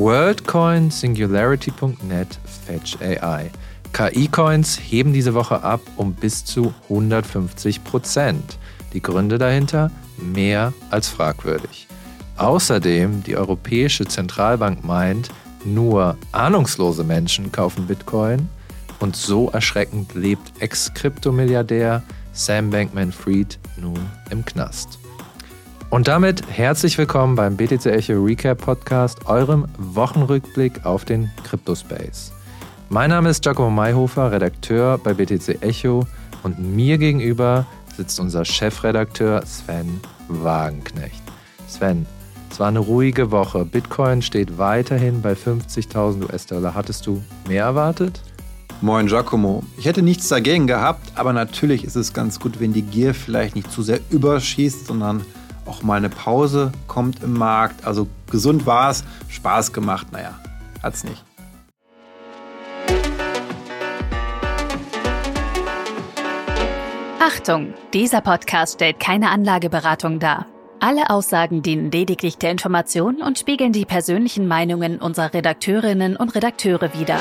WorldCoin, Singularity.net, Fetch AI. KI-Coins heben diese Woche ab um bis zu 150 Prozent. Die Gründe dahinter mehr als fragwürdig. Außerdem, die Europäische Zentralbank meint, nur ahnungslose Menschen kaufen Bitcoin und so erschreckend lebt Ex-Kryptomilliardär Sam Bankman-Fried nun im Knast. Und damit herzlich willkommen beim BTC Echo Recap Podcast, eurem Wochenrückblick auf den Cryptospace. Mein Name ist Giacomo Mayhofer, Redakteur bei BTC Echo und mir gegenüber sitzt unser Chefredakteur Sven Wagenknecht. Sven, es war eine ruhige Woche. Bitcoin steht weiterhin bei 50.000 US-Dollar. Hattest du mehr erwartet? Moin Giacomo. Ich hätte nichts dagegen gehabt, aber natürlich ist es ganz gut, wenn die Gier vielleicht nicht zu sehr überschießt, sondern auch mal eine Pause kommt im Markt. Also gesund war es, Spaß gemacht, naja, hat es nicht. Achtung, dieser Podcast stellt keine Anlageberatung dar. Alle Aussagen dienen lediglich der Information und spiegeln die persönlichen Meinungen unserer Redakteurinnen und Redakteure wider.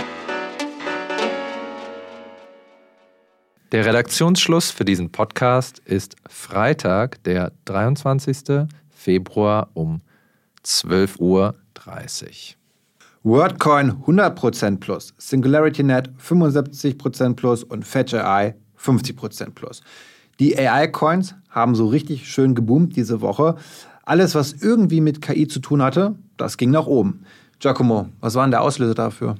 Der Redaktionsschluss für diesen Podcast ist Freitag, der 23. Februar um 12.30 Uhr. WordCoin 100% plus, SingularityNet 75% plus und Fetch AI 50% plus. Die AI-Coins haben so richtig schön geboomt diese Woche. Alles, was irgendwie mit KI zu tun hatte, das ging nach oben. Giacomo, was war denn der Auslöser dafür?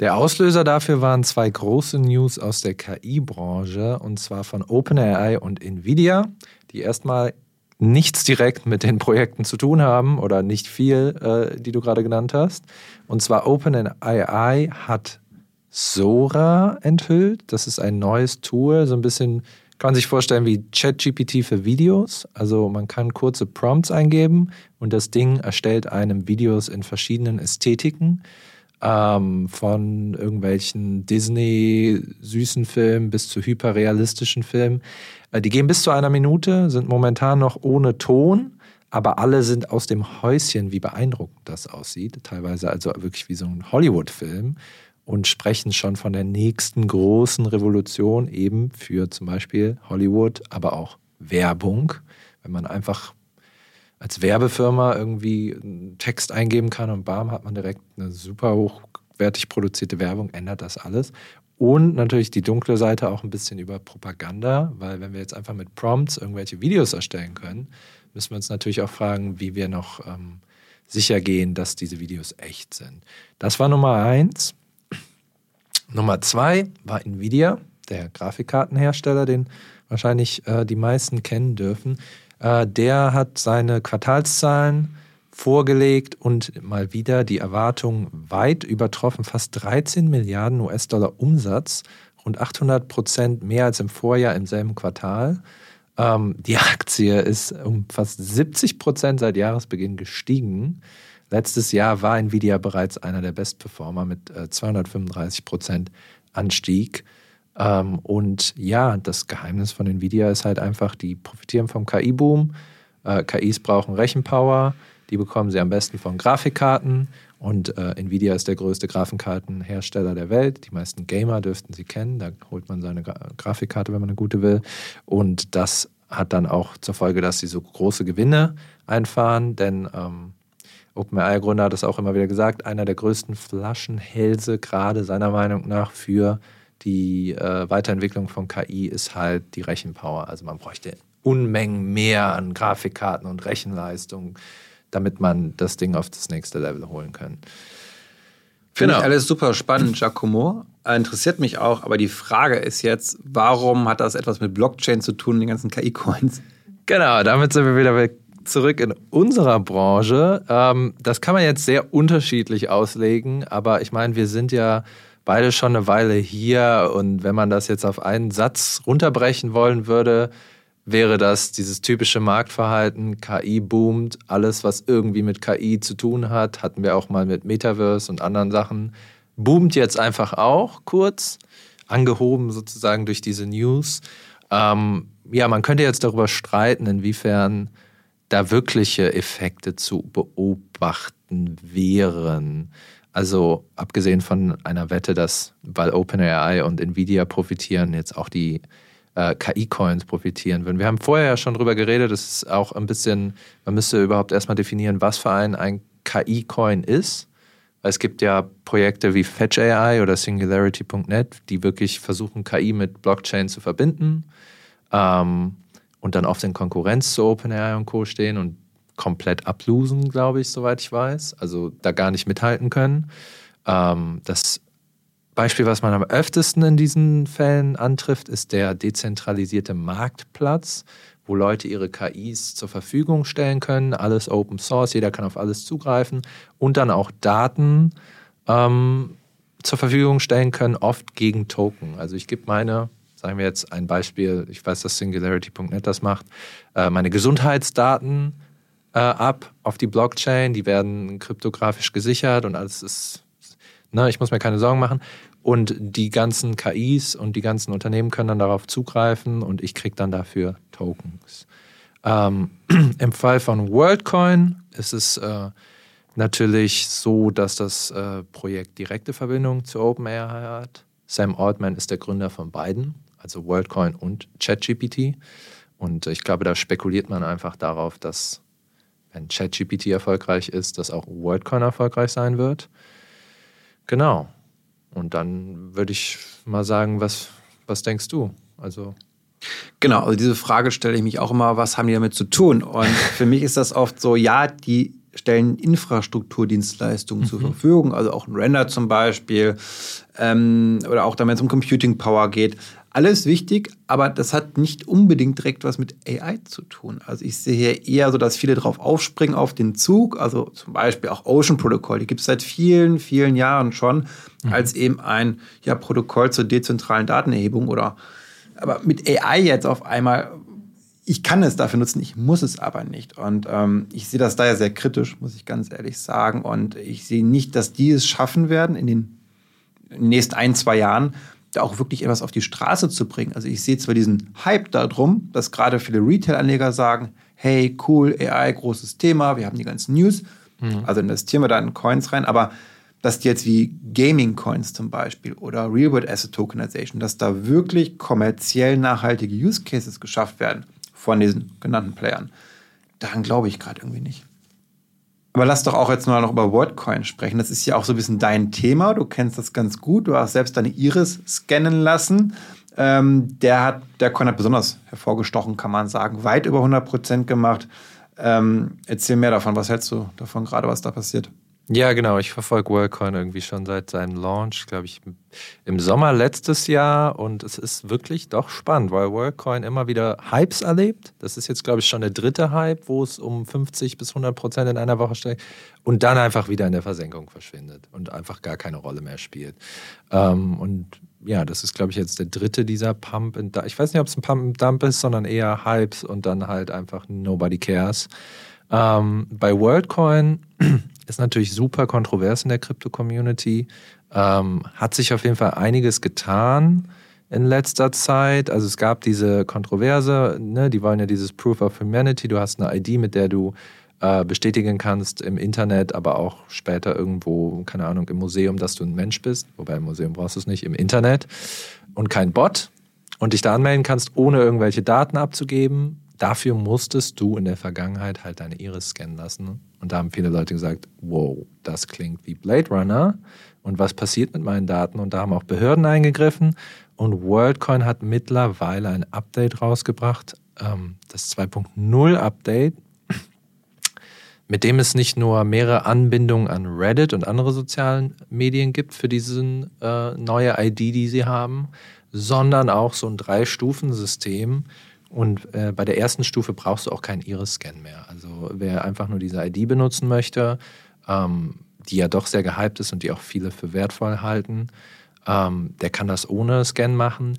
Der Auslöser dafür waren zwei große News aus der KI-Branche, und zwar von OpenAI und Nvidia, die erstmal nichts direkt mit den Projekten zu tun haben oder nicht viel, äh, die du gerade genannt hast. Und zwar OpenAI hat Sora enthüllt. Das ist ein neues Tool, so ein bisschen kann man sich vorstellen wie ChatGPT für Videos. Also man kann kurze Prompts eingeben und das Ding erstellt einem Videos in verschiedenen Ästhetiken. Ähm, von irgendwelchen Disney-süßen Filmen bis zu hyperrealistischen Filmen. Äh, die gehen bis zu einer Minute, sind momentan noch ohne Ton, aber alle sind aus dem Häuschen, wie beeindruckend das aussieht. Teilweise also wirklich wie so ein Hollywood-Film und sprechen schon von der nächsten großen Revolution eben für zum Beispiel Hollywood, aber auch Werbung. Wenn man einfach als Werbefirma irgendwie einen Text eingeben kann und bam, hat man direkt eine super hochwertig produzierte Werbung, ändert das alles. Und natürlich die dunkle Seite auch ein bisschen über Propaganda, weil wenn wir jetzt einfach mit Prompts irgendwelche Videos erstellen können, müssen wir uns natürlich auch fragen, wie wir noch ähm, sicher gehen, dass diese Videos echt sind. Das war Nummer eins. Nummer zwei war Nvidia, der Grafikkartenhersteller, den wahrscheinlich äh, die meisten kennen dürfen. Äh, der hat seine Quartalszahlen vorgelegt und mal wieder die Erwartungen weit übertroffen. Fast 13 Milliarden US-Dollar Umsatz, rund 800 Prozent mehr als im Vorjahr im selben Quartal. Ähm, die Aktie ist um fast 70 Prozent seit Jahresbeginn gestiegen. Letztes Jahr war Nvidia bereits einer der Bestperformer mit äh, 235 Prozent Anstieg. Ähm, und ja, das Geheimnis von Nvidia ist halt einfach, die profitieren vom KI-Boom. Äh, KIs brauchen Rechenpower, die bekommen sie am besten von Grafikkarten. Und äh, Nvidia ist der größte Grafikkartenhersteller der Welt. Die meisten Gamer dürften sie kennen. Da holt man seine Gra Grafikkarte, wenn man eine gute will. Und das hat dann auch zur Folge, dass sie so große Gewinne einfahren, denn ähm, OpenAI-Gründer hat es auch immer wieder gesagt, einer der größten Flaschenhälse, gerade seiner Meinung nach, für die äh, Weiterentwicklung von KI ist halt die Rechenpower. Also man bräuchte Unmengen mehr an Grafikkarten und Rechenleistung, damit man das Ding auf das nächste Level holen kann. Finde genau. ich alles super spannend, Giacomo. Interessiert mich auch, aber die Frage ist jetzt, warum hat das etwas mit Blockchain zu tun, den ganzen KI-Coins? Genau, damit sind wir wieder zurück in unserer Branche. Ähm, das kann man jetzt sehr unterschiedlich auslegen, aber ich meine, wir sind ja beide schon eine Weile hier und wenn man das jetzt auf einen Satz runterbrechen wollen würde, wäre das dieses typische Marktverhalten, KI boomt, alles, was irgendwie mit KI zu tun hat, hatten wir auch mal mit Metaverse und anderen Sachen, boomt jetzt einfach auch kurz, angehoben sozusagen durch diese News. Ähm, ja, man könnte jetzt darüber streiten, inwiefern da wirkliche Effekte zu beobachten wären. Also abgesehen von einer Wette, dass weil OpenAI und Nvidia profitieren, jetzt auch die äh, KI-Coins profitieren würden. Wir haben vorher ja schon drüber geredet, das ist auch ein bisschen, man müsste überhaupt erstmal definieren, was für ein, ein KI-Coin ist. Es gibt ja Projekte wie Fetch AI oder Singularity.net, die wirklich versuchen, KI mit Blockchain zu verbinden ähm, und dann auf den Konkurrenz zu OpenAI und Co. stehen und komplett ablosen, glaube ich, soweit ich weiß. Also da gar nicht mithalten können. Ähm, das Beispiel, was man am öftesten in diesen Fällen antrifft, ist der dezentralisierte Marktplatz, wo Leute ihre KIs zur Verfügung stellen können. Alles Open Source, jeder kann auf alles zugreifen und dann auch Daten ähm, zur Verfügung stellen können, oft gegen Token. Also ich gebe meine, sagen wir jetzt ein Beispiel, ich weiß, dass Singularity.net das macht, äh, meine Gesundheitsdaten äh, ab auf die Blockchain, die werden kryptografisch gesichert und alles ist, ne, ich muss mir keine Sorgen machen. Und die ganzen KIs und die ganzen Unternehmen können dann darauf zugreifen und ich kriege dann dafür Tokens. Ähm, Im Fall von WorldCoin ist es äh, natürlich so, dass das äh, Projekt direkte Verbindung zu OpenAI hat. Sam Altman ist der Gründer von beiden, also WorldCoin und ChatGPT. Und ich glaube, da spekuliert man einfach darauf, dass wenn ChatGPT erfolgreich ist, dass auch WorldCoin erfolgreich sein wird. Genau. Und dann würde ich mal sagen, was, was denkst du? Also. Genau, also diese Frage stelle ich mich auch immer, was haben die damit zu tun? Und für mich ist das oft so, ja, die stellen Infrastrukturdienstleistungen mhm. zur Verfügung, also auch ein Render zum Beispiel, ähm, oder auch damit es um Computing Power geht. Alles wichtig, aber das hat nicht unbedingt direkt was mit AI zu tun. Also ich sehe hier eher so, dass viele drauf aufspringen auf den Zug. Also zum Beispiel auch Ocean Protocol, die gibt es seit vielen, vielen Jahren schon, mhm. als eben ein ja, Protokoll zur dezentralen Datenerhebung oder aber mit AI jetzt auf einmal, ich kann es dafür nutzen, ich muss es aber nicht. Und ähm, ich sehe das daher sehr kritisch, muss ich ganz ehrlich sagen. Und ich sehe nicht, dass die es schaffen werden in den nächsten ein, zwei Jahren, da auch wirklich etwas auf die Straße zu bringen. Also ich sehe zwar diesen Hype darum, dass gerade viele Retail-Anleger sagen, hey, cool, AI, großes Thema, wir haben die ganzen News, mhm. also investieren wir da in Coins rein, aber dass die jetzt wie Gaming-Coins zum Beispiel oder Real-World Asset Tokenization, dass da wirklich kommerziell nachhaltige Use Cases geschafft werden von diesen genannten Playern, daran glaube ich gerade irgendwie nicht. Aber lass doch auch jetzt mal noch über WorldCoin sprechen. Das ist ja auch so ein bisschen dein Thema. Du kennst das ganz gut. Du hast selbst deine Iris scannen lassen. Ähm, der, hat, der Coin hat besonders hervorgestochen, kann man sagen. Weit über 100 Prozent gemacht. Ähm, erzähl mehr davon. Was hältst du davon gerade, was da passiert? Ja, genau. Ich verfolge WorldCoin irgendwie schon seit seinem Launch, glaube ich, im Sommer letztes Jahr. Und es ist wirklich doch spannend, weil WorldCoin immer wieder Hypes erlebt. Das ist jetzt, glaube ich, schon der dritte Hype, wo es um 50 bis 100 Prozent in einer Woche steigt und dann einfach wieder in der Versenkung verschwindet und einfach gar keine Rolle mehr spielt. Ähm, und ja, das ist, glaube ich, jetzt der dritte dieser Pump. and Ich weiß nicht, ob es ein Pump and Dump ist, sondern eher Hypes und dann halt einfach Nobody cares. Ähm, bei WorldCoin ist natürlich super kontrovers in der Krypto-Community. Ähm, hat sich auf jeden Fall einiges getan in letzter Zeit. Also es gab diese Kontroverse, ne? die wollen ja dieses Proof of Humanity. Du hast eine ID, mit der du äh, bestätigen kannst im Internet, aber auch später irgendwo, keine Ahnung, im Museum, dass du ein Mensch bist. Wobei im Museum brauchst du es nicht, im Internet. Und kein Bot. Und dich da anmelden kannst, ohne irgendwelche Daten abzugeben. Dafür musstest du in der Vergangenheit halt deine Iris scannen lassen. Und da haben viele Leute gesagt, wow, das klingt wie Blade Runner. Und was passiert mit meinen Daten? Und da haben auch Behörden eingegriffen. Und WorldCoin hat mittlerweile ein Update rausgebracht, ähm, das 2.0 Update, mit dem es nicht nur mehrere Anbindungen an Reddit und andere sozialen Medien gibt für diese äh, neue ID, die sie haben, sondern auch so ein Drei-Stufen-System, und äh, bei der ersten Stufe brauchst du auch keinen Iris-Scan mehr. Also wer einfach nur diese ID benutzen möchte, ähm, die ja doch sehr gehypt ist und die auch viele für wertvoll halten, ähm, der kann das ohne Scan machen.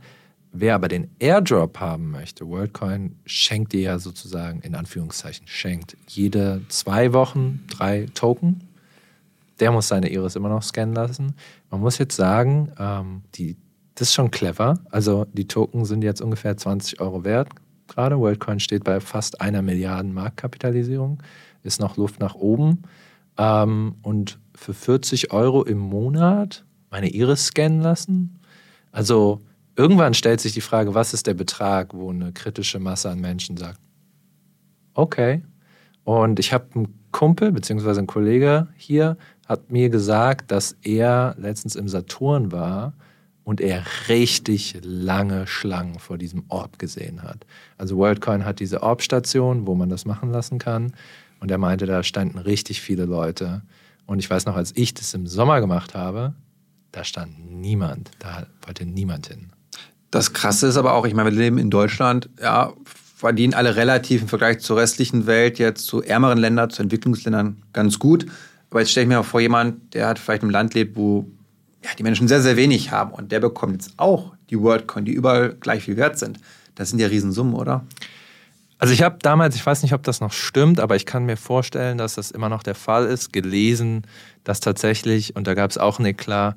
Wer aber den Airdrop haben möchte, WorldCoin schenkt dir ja sozusagen, in Anführungszeichen, schenkt jede zwei Wochen drei Token. Der muss seine Iris immer noch scannen lassen. Man muss jetzt sagen, ähm, die, das ist schon clever. Also die Token sind jetzt ungefähr 20 Euro wert gerade. WorldCoin steht bei fast einer Milliarde Marktkapitalisierung, ist noch Luft nach oben. Ähm, und für 40 Euro im Monat meine Iris scannen lassen. Also irgendwann stellt sich die Frage, was ist der Betrag, wo eine kritische Masse an Menschen sagt, okay. Und ich habe einen Kumpel bzw. ein Kollege hier, hat mir gesagt, dass er letztens im Saturn war und er richtig lange Schlangen vor diesem Orb gesehen hat. Also WorldCoin hat diese Orb-Station, wo man das machen lassen kann. Und er meinte, da standen richtig viele Leute. Und ich weiß noch, als ich das im Sommer gemacht habe, da stand niemand. Da wollte niemand hin. Das Krasse ist aber auch, ich meine, wir leben in Deutschland, ja, verdienen alle relativ im Vergleich zur restlichen Welt, jetzt zu ärmeren Ländern, zu Entwicklungsländern ganz gut. Aber jetzt stelle ich mir mal vor, jemand, der hat vielleicht im Land lebt, wo ja, die Menschen sehr, sehr wenig haben und der bekommt jetzt auch die WorldCoin, die überall gleich viel wert sind. Das sind ja Riesensummen, oder? Also ich habe damals, ich weiß nicht, ob das noch stimmt, aber ich kann mir vorstellen, dass das immer noch der Fall ist, gelesen, dass tatsächlich, und da gab es auch ein Eklat,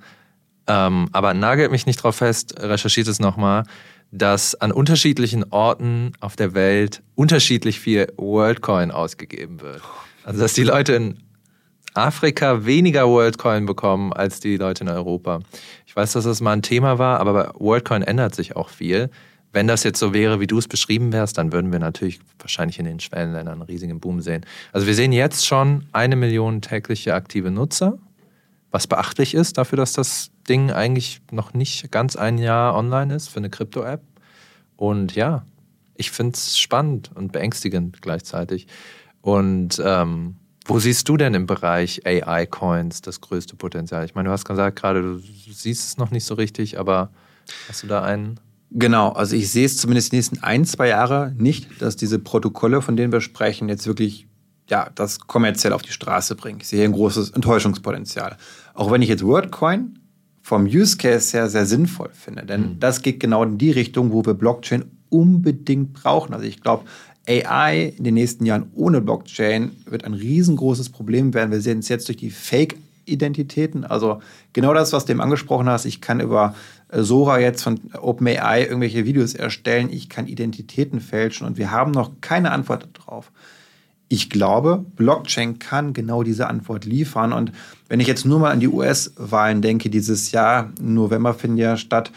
ähm, aber nagelt mich nicht drauf fest, recherchiert es nochmal, dass an unterschiedlichen Orten auf der Welt unterschiedlich viel WorldCoin ausgegeben wird. Also dass die Leute in Afrika weniger WorldCoin bekommen als die Leute in Europa. Ich weiß, dass das mal ein Thema war, aber bei WorldCoin ändert sich auch viel wenn das jetzt so wäre, wie du es beschrieben wärst, dann würden wir natürlich wahrscheinlich in den Schwellenländern einen riesigen Boom sehen. Also wir sehen jetzt schon eine Million tägliche aktive Nutzer, was beachtlich ist dafür, dass das Ding eigentlich noch nicht ganz ein Jahr online ist für eine Krypto-App. Und ja, ich finde es spannend und beängstigend gleichzeitig. Und ähm, wo siehst du denn im Bereich AI-Coins das größte Potenzial? Ich meine, du hast gesagt gerade, du siehst es noch nicht so richtig, aber hast du da einen? Genau, also ich sehe es zumindest die nächsten ein, zwei Jahre nicht, dass diese Protokolle, von denen wir sprechen, jetzt wirklich ja, das kommerziell auf die Straße bringen. Ich sehe hier ein großes Enttäuschungspotenzial. Auch wenn ich jetzt WordCoin vom Use Case her sehr sinnvoll finde, denn mhm. das geht genau in die Richtung, wo wir Blockchain unbedingt brauchen. Also ich glaube, AI in den nächsten Jahren ohne Blockchain wird ein riesengroßes Problem werden. Wir sehen es jetzt durch die Fake-Identitäten. Also genau das, was du eben angesprochen hast. Ich kann über Sora jetzt von OpenAI irgendwelche Videos erstellen, ich kann Identitäten fälschen und wir haben noch keine Antwort darauf. Ich glaube, Blockchain kann genau diese Antwort liefern. Und wenn ich jetzt nur mal an die US-Wahlen denke, dieses Jahr, November finden ja statt,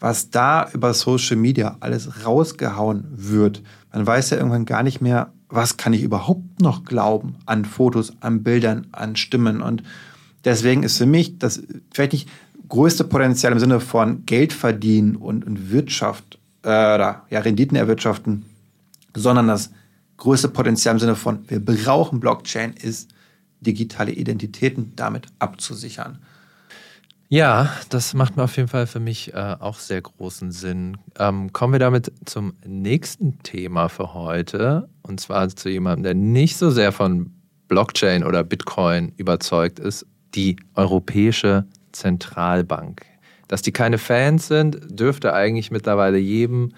was da über Social Media alles rausgehauen wird, man weiß ja irgendwann gar nicht mehr, was kann ich überhaupt noch glauben an Fotos, an Bildern, an Stimmen. Und deswegen ist für mich das vielleicht nicht größte Potenzial im Sinne von Geld verdienen und, und Wirtschaft, äh, oder ja, Renditen erwirtschaften, sondern das größte Potenzial im Sinne von, wir brauchen Blockchain, ist digitale Identitäten damit abzusichern. Ja, das macht mir auf jeden Fall für mich äh, auch sehr großen Sinn. Ähm, kommen wir damit zum nächsten Thema für heute. Und zwar zu jemandem, der nicht so sehr von Blockchain oder Bitcoin überzeugt ist, die Europäische Zentralbank. Dass die keine Fans sind, dürfte eigentlich mittlerweile jedem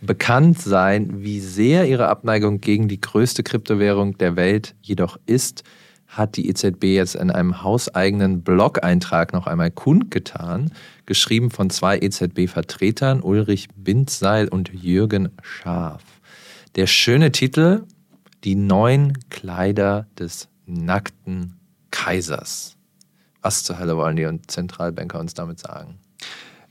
bekannt sein. Wie sehr ihre Abneigung gegen die größte Kryptowährung der Welt jedoch ist, hat die EZB jetzt in einem hauseigenen Blog-Eintrag noch einmal kundgetan, geschrieben von zwei EZB-Vertretern, Ulrich Bindseil und Jürgen Schaaf. Der schöne Titel Die neuen Kleider des nackten Kaisers. Was zur Hölle wollen die Zentralbanker uns damit sagen?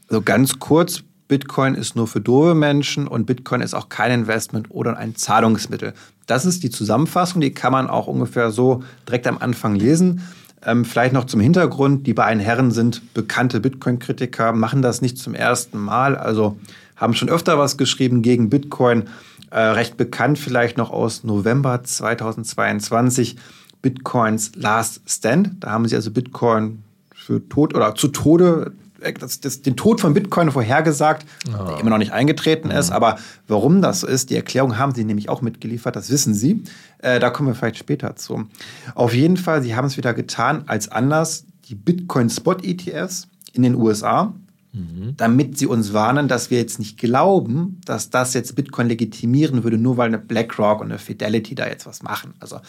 Also ganz kurz, Bitcoin ist nur für doofe Menschen und Bitcoin ist auch kein Investment oder ein Zahlungsmittel. Das ist die Zusammenfassung, die kann man auch ungefähr so direkt am Anfang lesen. Ähm, vielleicht noch zum Hintergrund, die beiden Herren sind bekannte Bitcoin-Kritiker, machen das nicht zum ersten Mal, also haben schon öfter was geschrieben gegen Bitcoin. Äh, recht bekannt vielleicht noch aus November 2022 Bitcoins Last Stand. Da haben sie also Bitcoin für tot oder zu Tode, das, das, den Tod von Bitcoin vorhergesagt, oh. der immer noch nicht eingetreten ist. Mhm. Aber warum das so ist, die Erklärung haben sie nämlich auch mitgeliefert, das wissen sie. Äh, da kommen wir vielleicht später zu. Auf jeden Fall, sie haben es wieder getan als Anlass die Bitcoin Spot ETFs in den USA, mhm. damit sie uns warnen, dass wir jetzt nicht glauben, dass das jetzt Bitcoin legitimieren würde, nur weil eine BlackRock und eine Fidelity da jetzt was machen. Also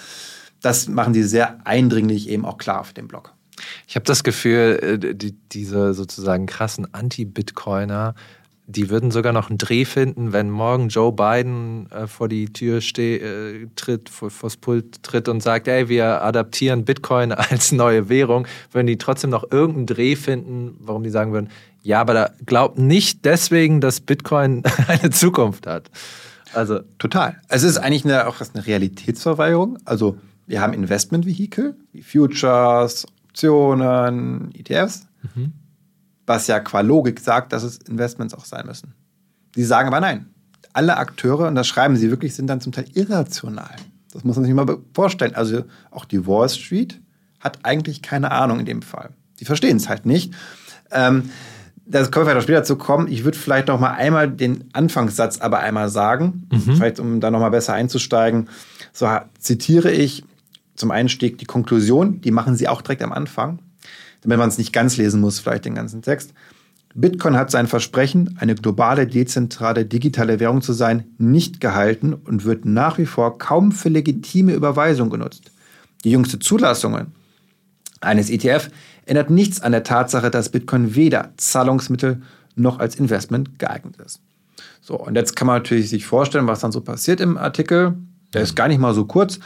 das machen sie sehr eindringlich eben auch klar auf dem Blog. Ich habe das Gefühl, äh, die, diese sozusagen krassen Anti-Bitcoiner, die würden sogar noch einen Dreh finden, wenn morgen Joe Biden äh, vor die Tür steh, äh, tritt, vor, vors Pult tritt und sagt, ey, wir adaptieren Bitcoin als neue Währung, würden die trotzdem noch irgendeinen Dreh finden, warum die sagen würden, ja, aber da glaubt nicht deswegen, dass Bitcoin eine Zukunft hat. Also total. Es ist eigentlich eine, auch eine Realitätsverweigerung. Also wir haben Investmentvehikel wie Futures, Optionen, ETFs. Mhm was ja qua Logik sagt, dass es Investments auch sein müssen. Die sagen aber nein. Alle Akteure, und das schreiben sie wirklich, sind dann zum Teil irrational. Das muss man sich mal vorstellen. Also auch die Wall Street hat eigentlich keine Ahnung in dem Fall. Die verstehen es halt nicht. Ähm, das können wir vielleicht später zu kommen. Ich würde vielleicht noch mal einmal den Anfangssatz aber einmal sagen, mhm. vielleicht um da noch mal besser einzusteigen. So zitiere ich zum Einstieg die Konklusion, die machen sie auch direkt am Anfang damit man es nicht ganz lesen muss, vielleicht den ganzen Text. Bitcoin hat sein Versprechen, eine globale, dezentrale, digitale Währung zu sein, nicht gehalten und wird nach wie vor kaum für legitime Überweisung genutzt. Die jüngste Zulassung eines ETF ändert nichts an der Tatsache, dass Bitcoin weder Zahlungsmittel noch als Investment geeignet ist. So, und jetzt kann man natürlich sich vorstellen, was dann so passiert im Artikel. Der ist gar nicht mal so kurz.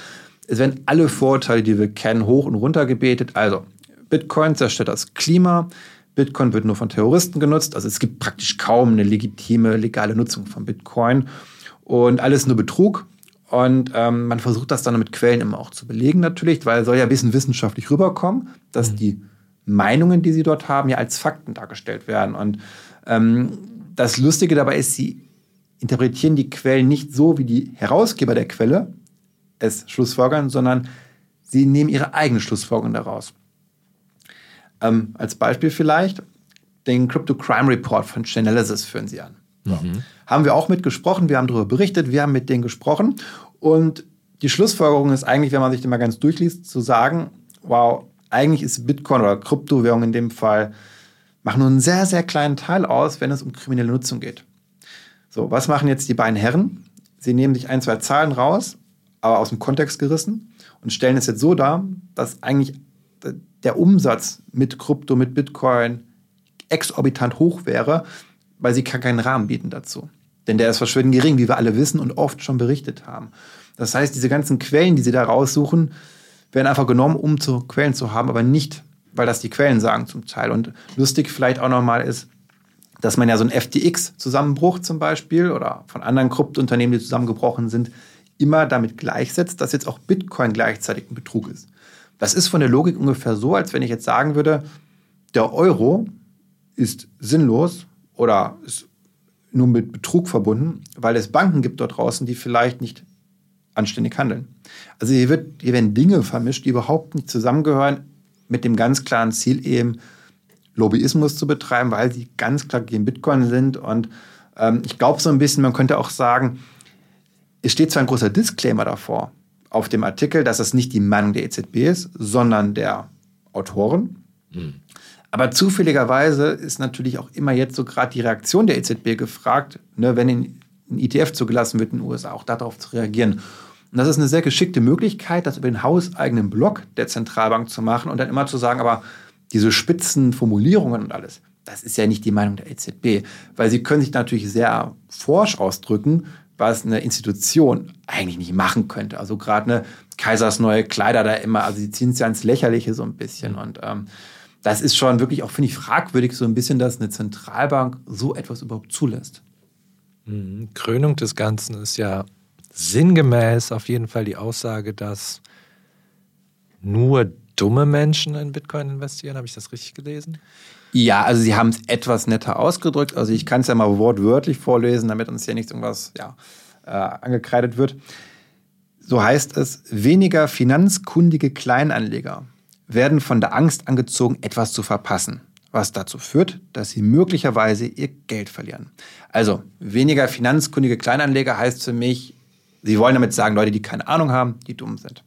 Es werden alle Vorteile, die wir kennen, hoch und runter gebetet. Also, Bitcoin zerstört das Klima. Bitcoin wird nur von Terroristen genutzt. Also es gibt praktisch kaum eine legitime, legale Nutzung von Bitcoin. Und alles nur Betrug. Und ähm, man versucht das dann mit Quellen immer auch zu belegen natürlich, weil es soll ja ein bisschen wissenschaftlich rüberkommen, dass mhm. die Meinungen, die sie dort haben, ja als Fakten dargestellt werden. Und ähm, das Lustige dabei ist, sie interpretieren die Quellen nicht so, wie die Herausgeber der Quelle es schlussfolgern, sondern sie nehmen ihre eigenen Schlussfolgerungen daraus. Ähm, als Beispiel vielleicht den Crypto Crime Report von Chainalysis führen sie an. Mhm. Haben wir auch mitgesprochen, wir haben darüber berichtet, wir haben mit denen gesprochen und die Schlussfolgerung ist eigentlich, wenn man sich den mal ganz durchliest, zu sagen, wow, eigentlich ist Bitcoin oder Kryptowährung in dem Fall, machen nur einen sehr, sehr kleinen Teil aus, wenn es um kriminelle Nutzung geht. So, was machen jetzt die beiden Herren? Sie nehmen sich ein, zwei Zahlen raus, aber aus dem Kontext gerissen und stellen es jetzt so dar, dass eigentlich der Umsatz mit Krypto, mit Bitcoin exorbitant hoch wäre, weil sie keinen Rahmen bieten dazu. Denn der ist verschwindend gering, wie wir alle wissen und oft schon berichtet haben. Das heißt, diese ganzen Quellen, die sie da raussuchen, werden einfach genommen, um zu Quellen zu haben, aber nicht, weil das die Quellen sagen zum Teil. Und lustig vielleicht auch nochmal ist, dass man ja so ein FTX-Zusammenbruch zum Beispiel oder von anderen Kryptounternehmen, die zusammengebrochen sind, immer damit gleichsetzt, dass jetzt auch Bitcoin gleichzeitig ein Betrug ist. Das ist von der Logik ungefähr so, als wenn ich jetzt sagen würde, der Euro ist sinnlos oder ist nur mit Betrug verbunden, weil es Banken gibt dort draußen, die vielleicht nicht anständig handeln. Also hier, wird, hier werden Dinge vermischt, die überhaupt nicht zusammengehören, mit dem ganz klaren Ziel eben Lobbyismus zu betreiben, weil sie ganz klar gegen Bitcoin sind. Und ähm, ich glaube so ein bisschen, man könnte auch sagen, es steht zwar ein großer Disclaimer davor, auf dem Artikel, dass es nicht die Meinung der EZB ist, sondern der Autoren. Mhm. Aber zufälligerweise ist natürlich auch immer jetzt so gerade die Reaktion der EZB gefragt, ne, wenn ein ETF zugelassen wird in den USA, auch darauf zu reagieren. Und das ist eine sehr geschickte Möglichkeit, das über den hauseigenen Block der Zentralbank zu machen und dann immer zu sagen, aber diese spitzen Formulierungen und alles, das ist ja nicht die Meinung der EZB, weil sie können sich natürlich sehr forsch ausdrücken, was eine Institution eigentlich nicht machen könnte. Also gerade eine Kaisers neue Kleider da immer, also sie ziehen es ja ins Lächerliche so ein bisschen. Und ähm, das ist schon wirklich auch, finde ich, fragwürdig so ein bisschen, dass eine Zentralbank so etwas überhaupt zulässt. Mhm. Krönung des Ganzen ist ja sinngemäß auf jeden Fall die Aussage, dass nur dumme Menschen in Bitcoin investieren. Habe ich das richtig gelesen? Ja, also sie haben es etwas netter ausgedrückt. Also ich kann es ja mal wortwörtlich vorlesen, damit uns hier nicht irgendwas ja, äh, angekreidet wird. So heißt es, weniger finanzkundige Kleinanleger werden von der Angst angezogen, etwas zu verpassen, was dazu führt, dass sie möglicherweise ihr Geld verlieren. Also weniger finanzkundige Kleinanleger heißt für mich, sie wollen damit sagen, Leute, die keine Ahnung haben, die dumm sind.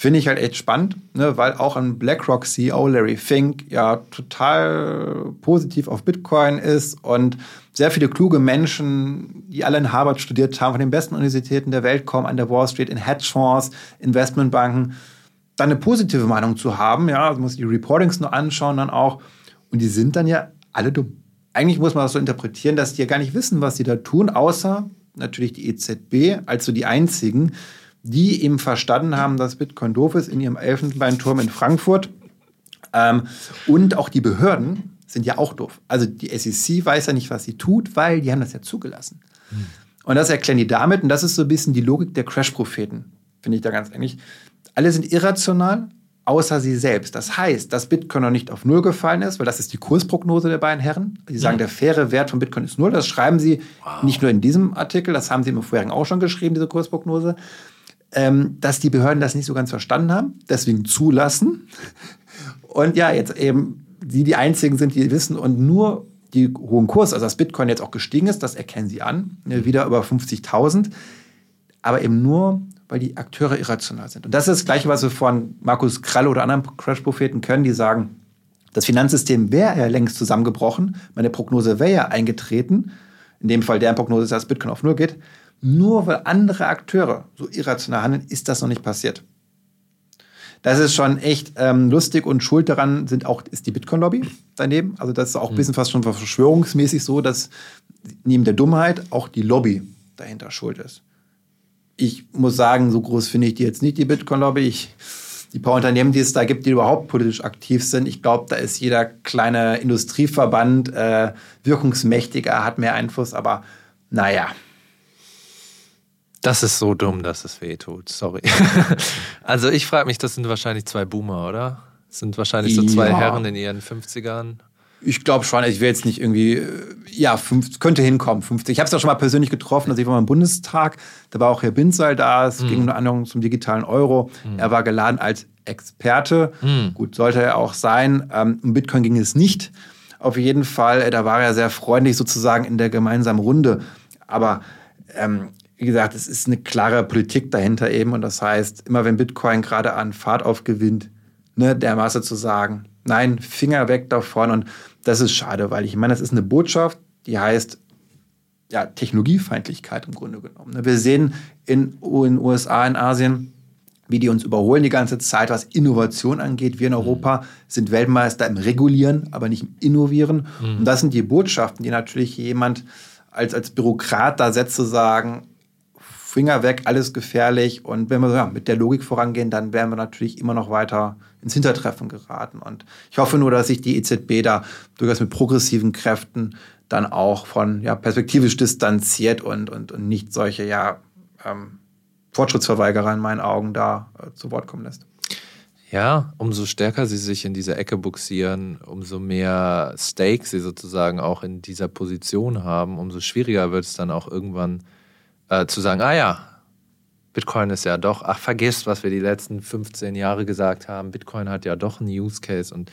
Finde ich halt echt spannend, ne, weil auch ein BlackRock CEO Larry Fink ja total positiv auf Bitcoin ist und sehr viele kluge Menschen, die alle in Harvard studiert haben, von den besten Universitäten der Welt kommen, an der Wall Street, in Hedgefonds, Investmentbanken, dann eine positive Meinung zu haben. Ja, also muss die Reportings nur anschauen dann auch. Und die sind dann ja alle dumm. eigentlich muss man das so interpretieren, dass die ja gar nicht wissen, was sie da tun, außer natürlich die EZB, als so die einzigen, die eben verstanden haben, dass Bitcoin doof ist in ihrem Elfenbeinturm in Frankfurt. Ähm, und auch die Behörden sind ja auch doof. Also die SEC weiß ja nicht, was sie tut, weil die haben das ja zugelassen. Hm. Und das erklären die damit, und das ist so ein bisschen die Logik der Crash-Propheten, finde ich da ganz eigentlich. Alle sind irrational, außer sie selbst. Das heißt, dass Bitcoin noch nicht auf Null gefallen ist, weil das ist die Kursprognose der beiden Herren. Sie sagen, mhm. der faire Wert von Bitcoin ist Null. Das schreiben sie wow. nicht nur in diesem Artikel, das haben sie im vorherigen auch schon geschrieben, diese Kursprognose. Ähm, dass die Behörden das nicht so ganz verstanden haben, deswegen zulassen. Und ja, jetzt eben sie die einzigen sind, die wissen und nur die hohen Kurs, also dass Bitcoin jetzt auch gestiegen ist, das erkennen sie an, ne, wieder über 50.000, aber eben nur weil die Akteure irrational sind. Und das ist das Gleiche, was wir von Markus Krall oder anderen Crash-Propheten können, die sagen, das Finanzsystem wäre ja längst zusammengebrochen, meine Prognose wäre ja eingetreten, in dem Fall deren Prognose ist, dass Bitcoin auf Null geht, nur weil andere Akteure so irrational handeln, ist das noch nicht passiert. Das ist schon echt ähm, lustig und schuld daran sind auch, ist die Bitcoin-Lobby daneben. Also das ist auch ein bisschen fast schon verschwörungsmäßig so, dass neben der Dummheit auch die Lobby dahinter schuld ist ich muss sagen, so groß finde ich die jetzt nicht, die Bitcoin-Lobby. Die paar Unternehmen, die es da gibt, die überhaupt politisch aktiv sind, ich glaube, da ist jeder kleine Industrieverband äh, wirkungsmächtiger, hat mehr Einfluss, aber naja. Das ist so dumm, dass es weh tut. Sorry. also ich frage mich, das sind wahrscheinlich zwei Boomer, oder? Das sind wahrscheinlich so zwei ja. Herren in ihren 50ern. Ich glaube schon, ich will jetzt nicht irgendwie, äh, ja, fünf, könnte hinkommen, 50. Ich habe es ja schon mal persönlich getroffen, also ich war mal im Bundestag, da war auch Herr Binzal da, es mhm. ging unter anderem zum digitalen Euro. Mhm. Er war geladen als Experte, mhm. gut, sollte er auch sein. Ähm, um Bitcoin ging es nicht. Auf jeden Fall, äh, da war er sehr freundlich sozusagen in der gemeinsamen Runde. Aber ähm, wie gesagt, es ist eine klare Politik dahinter eben und das heißt, immer wenn Bitcoin gerade an Fahrt aufgewinnt, ne, der Masse zu sagen, nein, Finger weg davon und das ist schade, weil ich meine, das ist eine Botschaft, die heißt ja, Technologiefeindlichkeit im Grunde genommen. Wir sehen in den USA, in Asien, wie die uns überholen die ganze Zeit, was Innovation angeht. Wir in Europa mhm. sind Weltmeister im Regulieren, aber nicht im Innovieren. Mhm. Und das sind die Botschaften, die natürlich jemand als, als Bürokrat da setzt, zu sagen, Finger weg, alles gefährlich. Und wenn wir ja, mit der Logik vorangehen, dann werden wir natürlich immer noch weiter ins Hintertreffen geraten. Und ich hoffe nur, dass sich die EZB da durchaus mit progressiven Kräften dann auch von ja, perspektivisch distanziert und, und, und nicht solche ja, ähm, Fortschrittsverweigerer in meinen Augen da äh, zu Wort kommen lässt. Ja, umso stärker sie sich in diese Ecke buxieren, umso mehr Stake sie sozusagen auch in dieser Position haben, umso schwieriger wird es dann auch irgendwann äh, zu sagen, ah ja, Bitcoin ist ja doch, ach, vergesst, was wir die letzten 15 Jahre gesagt haben. Bitcoin hat ja doch einen Use Case und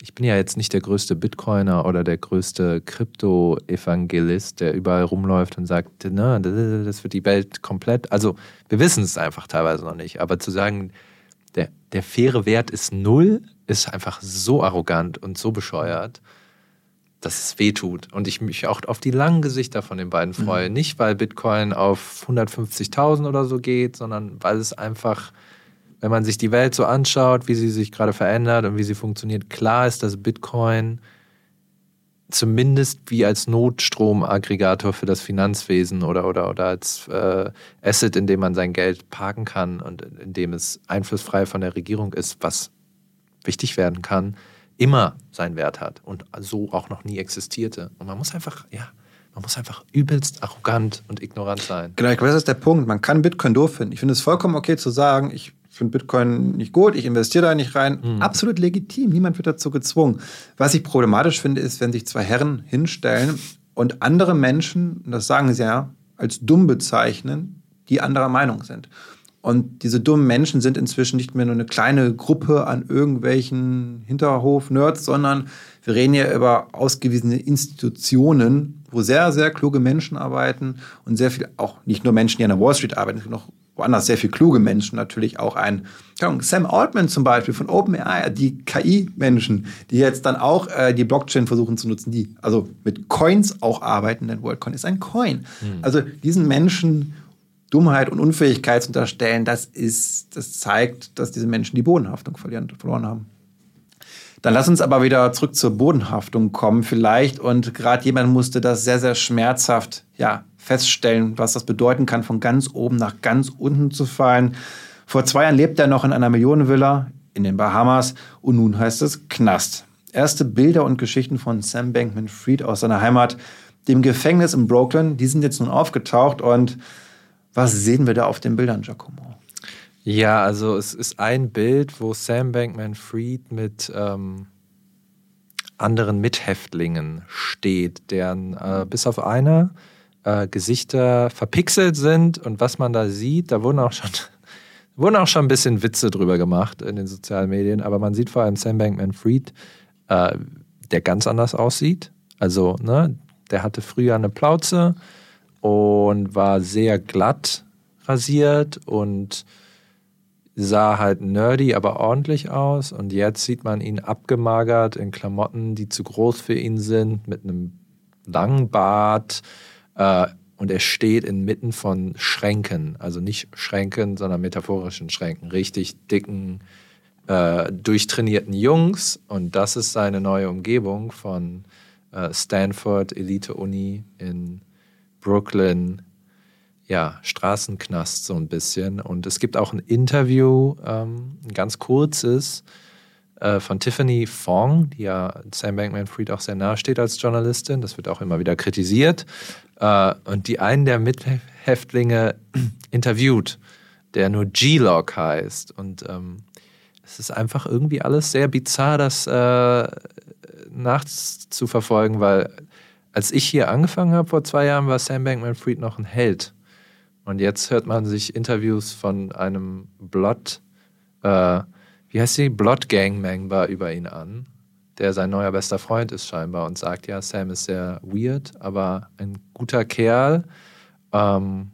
ich bin ja jetzt nicht der größte Bitcoiner oder der größte Krypto-Evangelist, der überall rumläuft und sagt, na, das wird die Welt komplett. Also, wir wissen es einfach teilweise noch nicht. Aber zu sagen, der, der faire Wert ist null, ist einfach so arrogant und so bescheuert dass es weh tut und ich mich auch auf die langen Gesichter von den beiden freue. Mhm. Nicht, weil Bitcoin auf 150.000 oder so geht, sondern weil es einfach, wenn man sich die Welt so anschaut, wie sie sich gerade verändert und wie sie funktioniert, klar ist, dass Bitcoin zumindest wie als Notstromaggregator für das Finanzwesen oder, oder, oder als äh, Asset, in dem man sein Geld parken kann und in dem es einflussfrei von der Regierung ist, was wichtig werden kann, immer seinen Wert hat und so auch noch nie existierte. Und man muss einfach, ja, man muss einfach übelst arrogant und ignorant sein. Genau, ich glaube, das ist der Punkt. Man kann Bitcoin doof finden. Ich finde es vollkommen okay zu sagen, ich finde Bitcoin nicht gut, ich investiere da nicht rein. Mhm. Absolut legitim. Niemand wird dazu gezwungen. Was ich problematisch finde, ist, wenn sich zwei Herren hinstellen und andere Menschen, das sagen sie ja, als dumm bezeichnen, die anderer Meinung sind. Und diese dummen Menschen sind inzwischen nicht mehr nur eine kleine Gruppe an irgendwelchen Hinterhof-Nerds, sondern wir reden ja über ausgewiesene Institutionen, wo sehr, sehr kluge Menschen arbeiten und sehr viel, auch nicht nur Menschen, die an der Wall Street arbeiten, es gibt noch woanders sehr viel kluge Menschen, natürlich auch ein Sam Altman zum Beispiel von OpenAI, die KI-Menschen, die jetzt dann auch äh, die Blockchain versuchen zu nutzen, die also mit Coins auch arbeiten, denn WorldCoin ist ein Coin. Hm. Also diesen Menschen Dummheit und Unfähigkeit zu unterstellen, das ist, das zeigt, dass diese Menschen die Bodenhaftung verlieren, verloren haben. Dann lass uns aber wieder zurück zur Bodenhaftung kommen vielleicht. Und gerade jemand musste das sehr, sehr schmerzhaft ja, feststellen, was das bedeuten kann, von ganz oben nach ganz unten zu fallen. Vor zwei Jahren lebt er noch in einer Millionenvilla in den Bahamas und nun heißt es Knast. Erste Bilder und Geschichten von Sam Bankman Fried aus seiner Heimat, dem Gefängnis in Brooklyn, die sind jetzt nun aufgetaucht und was sehen wir da auf den Bildern, Giacomo? Ja, also es ist ein Bild, wo Sam Bankman Fried mit ähm, anderen Mithäftlingen steht, deren äh, bis auf eine äh, Gesichter verpixelt sind und was man da sieht, da wurden auch schon wurden auch schon ein bisschen Witze drüber gemacht in den sozialen Medien, aber man sieht vor allem Sam Bankman Fried, äh, der ganz anders aussieht. Also, ne, der hatte früher eine Plauze und war sehr glatt rasiert und sah halt nerdy, aber ordentlich aus. Und jetzt sieht man ihn abgemagert in Klamotten, die zu groß für ihn sind, mit einem langen Bart. Äh, und er steht inmitten von Schränken, also nicht Schränken, sondern metaphorischen Schränken, richtig dicken, äh, durchtrainierten Jungs. Und das ist seine neue Umgebung von äh, Stanford Elite Uni in Brooklyn, ja, Straßenknast so ein bisschen. Und es gibt auch ein Interview, ähm, ein ganz kurzes, äh, von Tiffany Fong, die ja Sam Bankman-Fried auch sehr nahe steht als Journalistin. Das wird auch immer wieder kritisiert. Äh, und die einen der Mithäftlinge interviewt, der nur G-Log heißt. Und ähm, es ist einfach irgendwie alles sehr bizarr, das äh, nachzuverfolgen, weil als ich hier angefangen habe vor zwei Jahren, war Sam Bankman-Fried noch ein Held. Und jetzt hört man sich Interviews von einem Blood, äh, wie heißt sie, Blood Gang Member über ihn an, der sein neuer bester Freund ist scheinbar und sagt, ja, Sam ist sehr weird, aber ein guter Kerl. Ähm,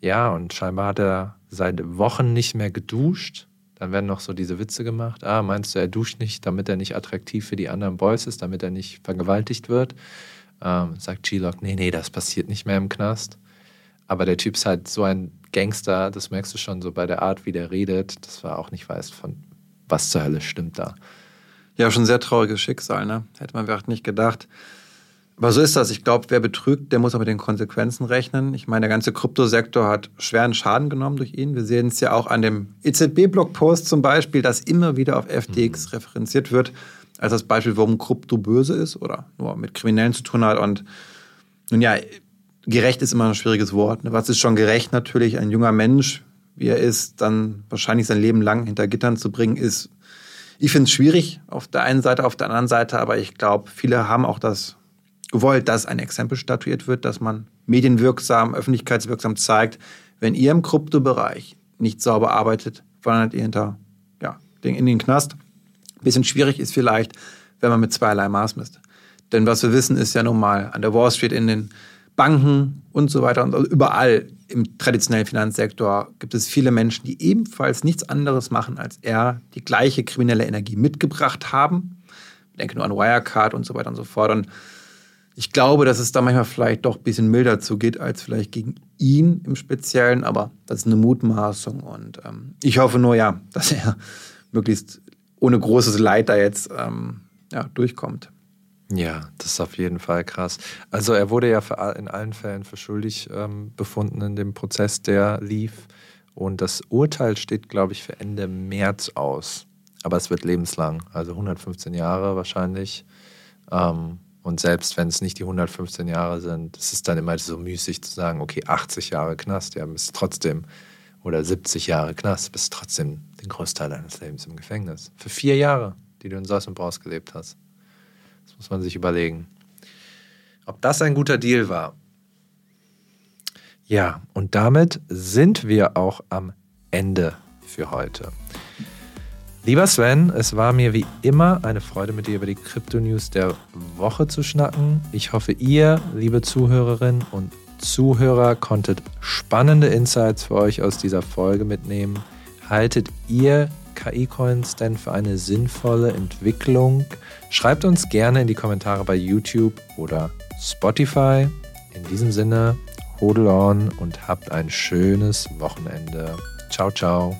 ja, und scheinbar hat er seit Wochen nicht mehr geduscht. Dann werden noch so diese Witze gemacht. Ah, meinst du, er duscht nicht, damit er nicht attraktiv für die anderen Boys ist, damit er nicht vergewaltigt wird? Ähm, sagt G-Lock, nee, nee, das passiert nicht mehr im Knast. Aber der Typ ist halt so ein Gangster, das merkst du schon so bei der Art, wie der redet, dass man auch nicht weiß, von was zur Hölle stimmt da. Ja, schon sehr trauriges Schicksal, ne? Hätte man vielleicht nicht gedacht. Aber so ist das. Ich glaube, wer betrügt, der muss auch mit den Konsequenzen rechnen. Ich meine, der ganze Kryptosektor hat schweren Schaden genommen durch ihn. Wir sehen es ja auch an dem EZB-Blogpost zum Beispiel, dass immer wieder auf FTX mhm. referenziert wird, als das Beispiel, warum Krypto böse ist oder nur mit Kriminellen zu tun hat. Und nun ja, gerecht ist immer ein schwieriges Wort. Ne? Was ist schon gerecht natürlich? Ein junger Mensch, wie er ist, dann wahrscheinlich sein Leben lang hinter Gittern zu bringen, ist, ich finde es schwierig auf der einen Seite, auf der anderen Seite, aber ich glaube, viele haben auch das gewollt, dass ein Exempel statuiert wird, dass man medienwirksam, öffentlichkeitswirksam zeigt, wenn ihr im Kryptobereich nicht sauber arbeitet, wandert ihr hinter ja, in den Knast. Ein bisschen schwierig ist vielleicht, wenn man mit zweierlei Maß misst. Denn was wir wissen, ist ja nun mal an der Wall Street in den Banken und so weiter und überall im traditionellen Finanzsektor gibt es viele Menschen, die ebenfalls nichts anderes machen als er, die gleiche kriminelle Energie mitgebracht haben. Ich denke nur an Wirecard und so weiter und so fort. Und ich glaube, dass es da manchmal vielleicht doch ein bisschen milder zugeht als vielleicht gegen ihn im Speziellen, aber das ist eine Mutmaßung. Und ähm, ich hoffe nur, ja, dass er möglichst ohne großes Leid da jetzt ähm, ja, durchkommt. Ja, das ist auf jeden Fall krass. Also er wurde ja in allen Fällen für schuldig ähm, befunden in dem Prozess, der lief. Und das Urteil steht, glaube ich, für Ende März aus. Aber es wird lebenslang, also 115 Jahre wahrscheinlich. Ähm, und selbst wenn es nicht die 115 Jahre sind, ist es dann immer so müßig zu sagen, okay, 80 Jahre Knast, ja, bist trotzdem, oder 70 Jahre Knast, bist trotzdem den Großteil deines Lebens im Gefängnis. Für vier Jahre, die du in Saus und Braus gelebt hast. Das muss man sich überlegen. Ob das ein guter Deal war. Ja, und damit sind wir auch am Ende für heute. Lieber Sven, es war mir wie immer eine Freude, mit dir über die Krypto-News der Woche zu schnacken. Ich hoffe, ihr, liebe Zuhörerinnen und Zuhörer, konntet spannende Insights für euch aus dieser Folge mitnehmen. Haltet ihr KI-Coins denn für eine sinnvolle Entwicklung? Schreibt uns gerne in die Kommentare bei YouTube oder Spotify. In diesem Sinne, hodl on und habt ein schönes Wochenende. Ciao, ciao.